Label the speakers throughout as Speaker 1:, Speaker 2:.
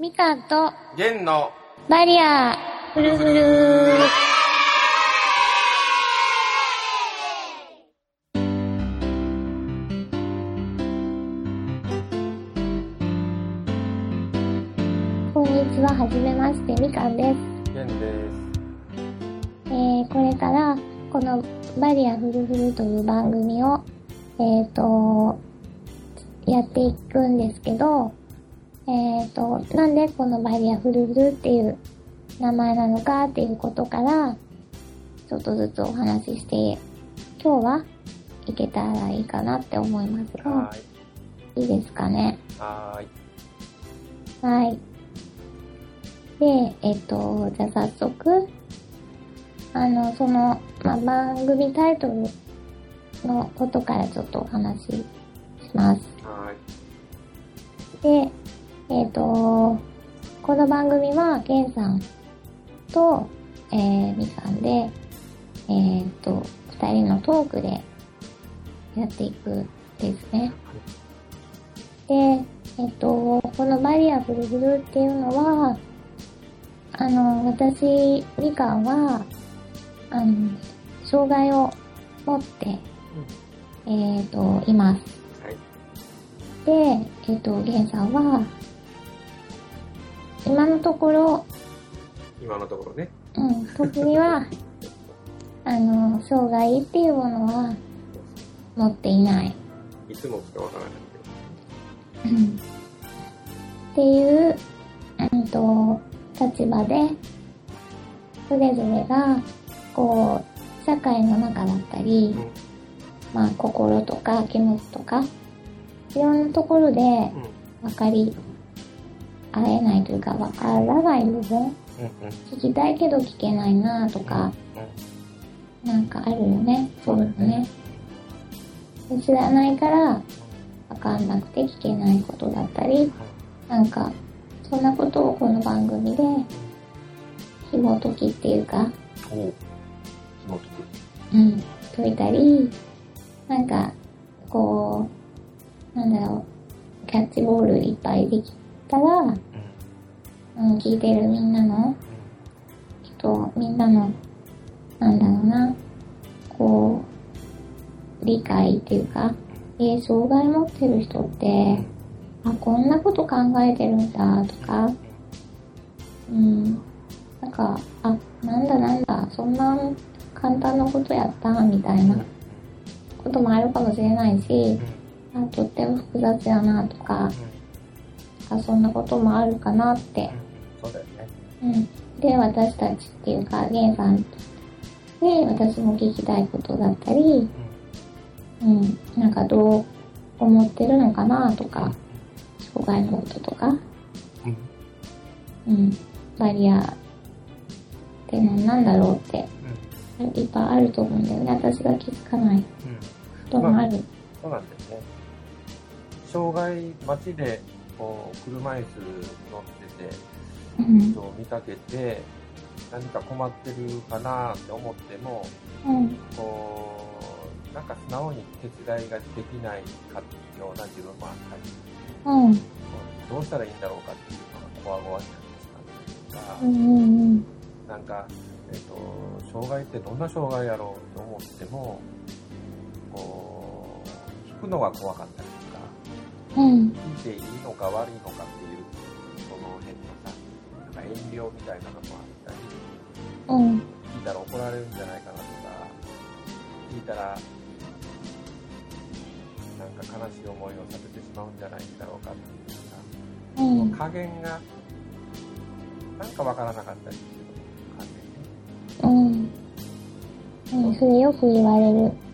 Speaker 1: みかんと
Speaker 2: 弦の
Speaker 1: バリアフルフルこんにちは、はじめまして、みかんです。
Speaker 2: 弦です。
Speaker 1: えー、これから、このバリアフルフルという番組を、えっ、と、やっていくんですけど、えっ、と、なんでこのバリアフルフルっていう名前なのかっていうことから、ちょっとずつお話しして、今日はいけたらいいかなって思いますが
Speaker 2: い。
Speaker 1: いいですかね？
Speaker 2: はーい。
Speaker 1: はい。で、えっと、じゃあ早速、あの、その、まあ、番組タイトルのことからちょっとお話しします。
Speaker 2: はーい。
Speaker 1: で、えっと、この番組は、ゲンさんと、えー、みかんで、えっと、二人のトークでやっていくですね。で、えっと、このバリアフルフルっていうのは、あの、私、みかんは、あの、障害を持って、えっと、います。
Speaker 2: はい。
Speaker 1: で、えっと、ゲンさんは、今のところ、
Speaker 2: 今のところね。
Speaker 1: うん、特には、あの、障害っていうものは持っていない。
Speaker 2: いつもしかわからない
Speaker 1: うんっていう、うんと、立場で、それぞれが、こう、社会の中だったり
Speaker 2: け、ど。
Speaker 1: まあ、心とか気持ちとか、いろんなところで
Speaker 2: うん。うん。
Speaker 1: 分かり合えないというか、分からない部分。聞きたいけど聞けないなとか、なんかあるよね。そういうのね。で知らないから、分かんなくて聞けないことだったり、なんか、そんなことをこの番組で、紐解きっていうか。
Speaker 2: 紐解く。
Speaker 1: うん、解いたり、なんか、こう、なんだろう、キャッチボールいっぱいできたら、
Speaker 2: うん。
Speaker 1: うん、聞いてるみんなの、人、みんなの、なんだろうな、こう、理解っていうか、えー、障害持ってる人って、あ、こんなこと考えてるんだとか、うん、なんか、あ、なんだなんだ、そんな簡単なことやったみたいなこともあるかもしれないし、あとっても複雑やなとか、あそんなこともあるかなって、
Speaker 2: そうだよね。
Speaker 1: うん。で、私たちっていうか、ゲンさんに私も聞きたいことだったり、うん、なんかどう思ってるのかなとか、障害のこととか、
Speaker 2: うん。
Speaker 1: うん、バリアって何なんだろうって、いっぱいあると思うんだよね。私が気づかない
Speaker 2: うん。
Speaker 1: こともある。
Speaker 2: そうなんですね。障害、街で、こう、車椅子乗ってて、
Speaker 1: うん、
Speaker 2: 人を見かけて、何か困ってるかなって思っても、
Speaker 1: うん、
Speaker 2: こう、なんか素直に手伝いができないかっていうような自分もあったり、
Speaker 1: うん、
Speaker 2: どうしたらいいんだろうかっていうのがこわごわしたりとか、
Speaker 1: う
Speaker 2: なんか、えっ、と、障害ってどんな障害やろうと思っても、こう、聞くのが怖かったり
Speaker 1: うん、
Speaker 2: 聞いていいのか悪いのかっていう、その辺のさ、なんか遠慮みたいなのもあったり、
Speaker 1: うん、
Speaker 2: 聞いたら怒られるんじゃないかなとか、聞いたら、なんか悲しい思いをさせてしまうんじゃないだろうかっていうさ、
Speaker 1: うん、
Speaker 2: 加減が、なんかわからなかったりする加
Speaker 1: うん。うん、それよく言われる。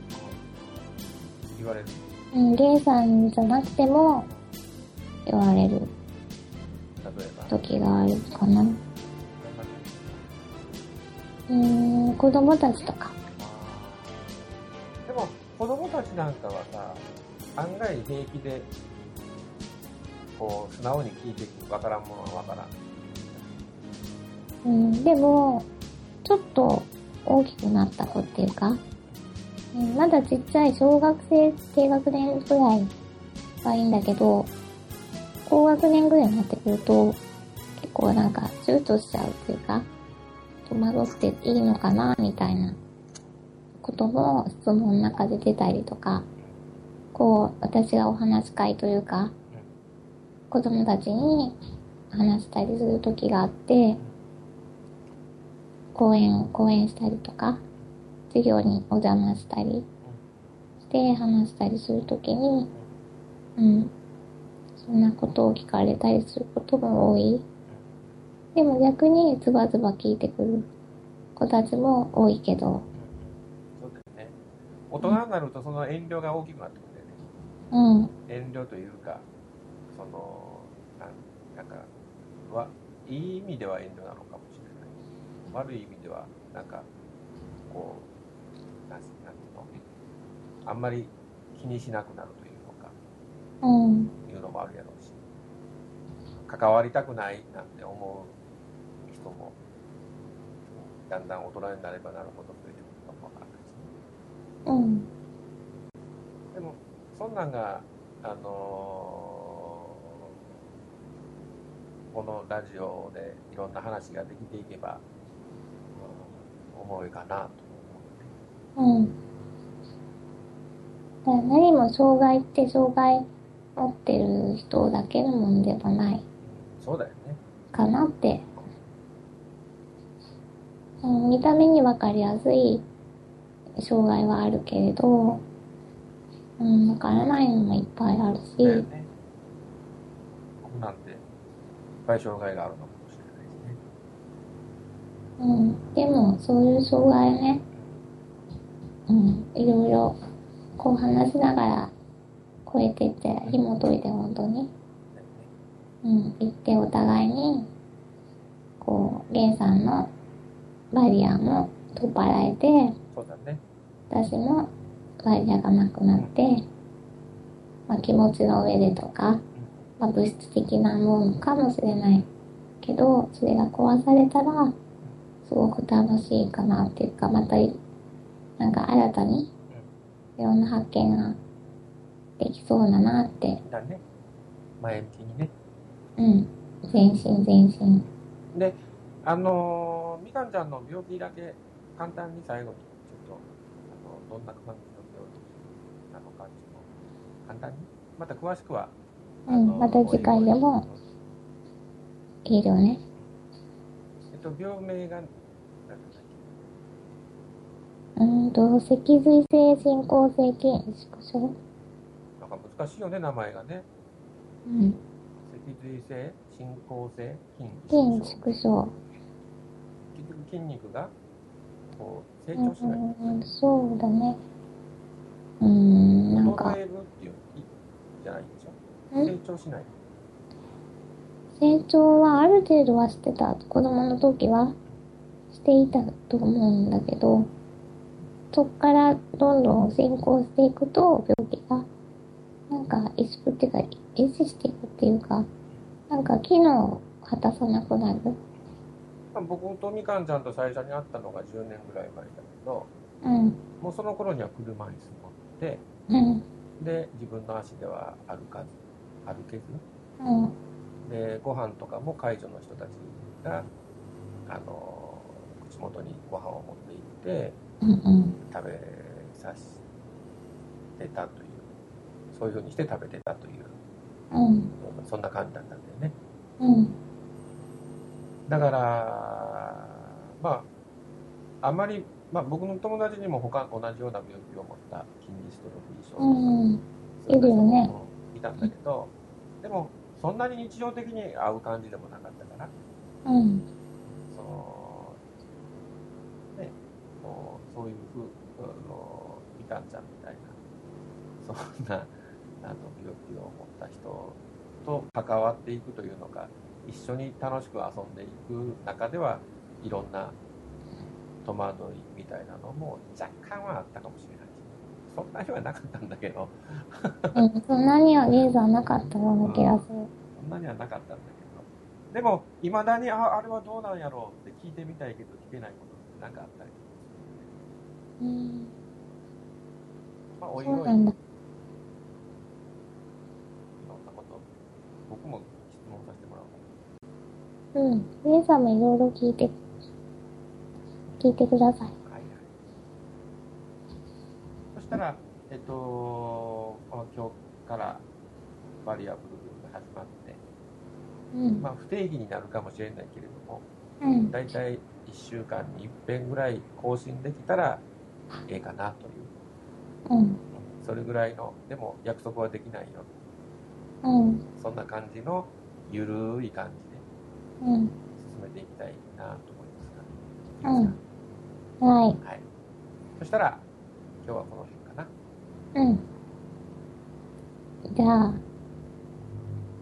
Speaker 1: うん、ゲイさんじゃなくても言われる。時があるかな。うーん、子供たちとか。
Speaker 2: でも、子供たちなんかはさ、案外平気で、こう、素直に聞いてくわからんものはわからん。
Speaker 1: うん、でも、ちょっと大きくなった子っていうか、うん、まだちっちゃい小学生低学年ぐらいはいいんだけど、高学年ぐらいになってくると、こうなんか躊躇しちゃうっていうか、戸惑っていいのかなみたいなことも質問の中で出たりとか、こう私がお話し会というか、子供たちに話したりする時があって、講演を講演したりとか、授業にお邪魔したりして話したりする時に、うん、そんなことを聞かれたりすることも多い。でも逆にズバズバ聞いてくる子たちも多いけど、
Speaker 2: そうだよね。大人になるとその遠慮が大きくなってくるよね。
Speaker 1: うん、
Speaker 2: 遠慮というか、その、なんか、わ、いい意味では遠慮なのかもしれない。悪い意味では、なんか、こう、なんなんていうのあんまり気にしなくなるというのか、
Speaker 1: うん、
Speaker 2: いうのもあるやろうし、関わりたくないなんて思う人も、だんだん大人になればなるほど増えてくるかもわからないしね。
Speaker 1: うん、
Speaker 2: でも、そんなんが、あのーこのラジオでいろんな話ができていけば、うん、思いかなと思
Speaker 1: うん。だから何も障害って障害持ってる人だけのもんではない。
Speaker 2: う。そうだよね。
Speaker 1: かなって。うん、見た目にわかりやすい障害はあるけれど、うん、わからないのもいっぱいあるし、
Speaker 2: だよね。僕なんて、いっぱい障害があるのかもしれないですね。
Speaker 1: うん、でもそういう障害をね、うん、いろいろこう話しながら超えてって紐解いて本当に、うん、言ってお互いに、こう、ゲイさんのバリアも取っ払えて、
Speaker 2: そうだね。
Speaker 1: 私もバリアがなくなって、まあ、気持ちの上でとか、まあ、物質的なものかもしれないけど、それが壊されたら、すごく楽しいかなっていうか、また、なんか新たに、いろんな発見ができそうだなって、
Speaker 2: だね。前向きにね。
Speaker 1: うん、全身全身。
Speaker 2: で、あのーみかんちゃんの病気だけ簡単に最後にちょっと、あのどんな感じの病気なのかっていうのを簡単に、また詳しくは、
Speaker 1: うんまた次回でも。いいよね。
Speaker 2: えっと、病名が、なんだっ
Speaker 1: うーんと、脊髄性進行性筋縮小。
Speaker 2: けなんか難しいよね、名前がね。
Speaker 1: うん。
Speaker 2: 脊髄性、進行性、
Speaker 1: 筋
Speaker 2: 筋
Speaker 1: 縮小。
Speaker 2: 結局筋肉が、こう、成
Speaker 1: うん
Speaker 2: 長しない。
Speaker 1: うん、そうだね。うーん、なんか
Speaker 2: 衰、えるっていう、いじゃないんでしょ
Speaker 1: ん？
Speaker 2: 成長しない。
Speaker 1: 成長はある程度はしてた。子供の時はしていたと思うんだけど、そっからどんどん進行していくと、病気が、なんか、萎縮っていうか、維持していくっていうか、なんか機能を果たさなくなる。
Speaker 2: まあ僕とみかんちゃんと最初に会ったのが10年ぐらい前だけど、
Speaker 1: うん、
Speaker 2: もうその頃には車椅子持って、
Speaker 1: うん、
Speaker 2: で、自分の足では歩かず、歩けず、
Speaker 1: うん、
Speaker 2: で、ご飯とかも介助の人たちが、あの、口元にご飯を持って行って。食べさせてたという、そういうふうにして食べてたという、
Speaker 1: うん、
Speaker 2: そんな感じだったんだよね。
Speaker 1: うん、
Speaker 2: だから、まあ、あまり、まあ僕の友達にも他同じような病気を持った筋ディストロフィー症とか、
Speaker 1: うん、
Speaker 2: そう
Speaker 1: いるよね。
Speaker 2: 人もいたんだけど、でも、そんなに日常的に会う感じでもなかったから、
Speaker 1: うん、
Speaker 2: その、ね、こうそういうふう、あの、みかんちゃんみたいな、そんな、あの、病気を持った人と関わっていくというのが、一緒に楽しく遊んでいく中では、いろんな戸惑いみたいなのも若干はあったかもしれない。し、そんなにはなかったんだけど、
Speaker 1: うん。そんなにはゲーザーなかったような気がする。
Speaker 2: そんなにはなかったんだけど、でも、いまだに、あ、あれはどうなんやろうって聞いてみたいけど聞けないことってなんかあったり
Speaker 1: うん、
Speaker 2: まあ、おいおい、いろ
Speaker 1: そうなんんだ。
Speaker 2: なこと、僕も質問させてもらおうか
Speaker 1: うん。皆さんもいろいろ聞いて、聞いてください。
Speaker 2: はいはい。そしたら、えっと、この今日からバリアブルが始まって、
Speaker 1: うん。
Speaker 2: まあ不定期になるかもしれないけれども、
Speaker 1: うん。
Speaker 2: だいたい1週間に1遍ぐらい更新できたらええかなという、
Speaker 1: うん。
Speaker 2: それぐらいの、でも約束はできないよ。
Speaker 1: うん。
Speaker 2: そんな感じのゆるい感じで
Speaker 1: うん。
Speaker 2: 進めていきたいなと思いますが、
Speaker 1: はい。
Speaker 2: はい。そしたら、今日はこの辺かな。
Speaker 1: うん。じゃあ、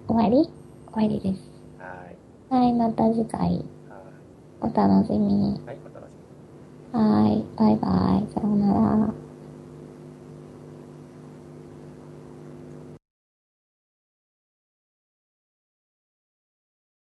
Speaker 1: 終わり？終わりです。
Speaker 2: はい。
Speaker 1: はい、また次回
Speaker 2: はい。
Speaker 1: お楽しみに。
Speaker 2: はい、お楽しみに。
Speaker 1: はい、バイバイ、さようなら。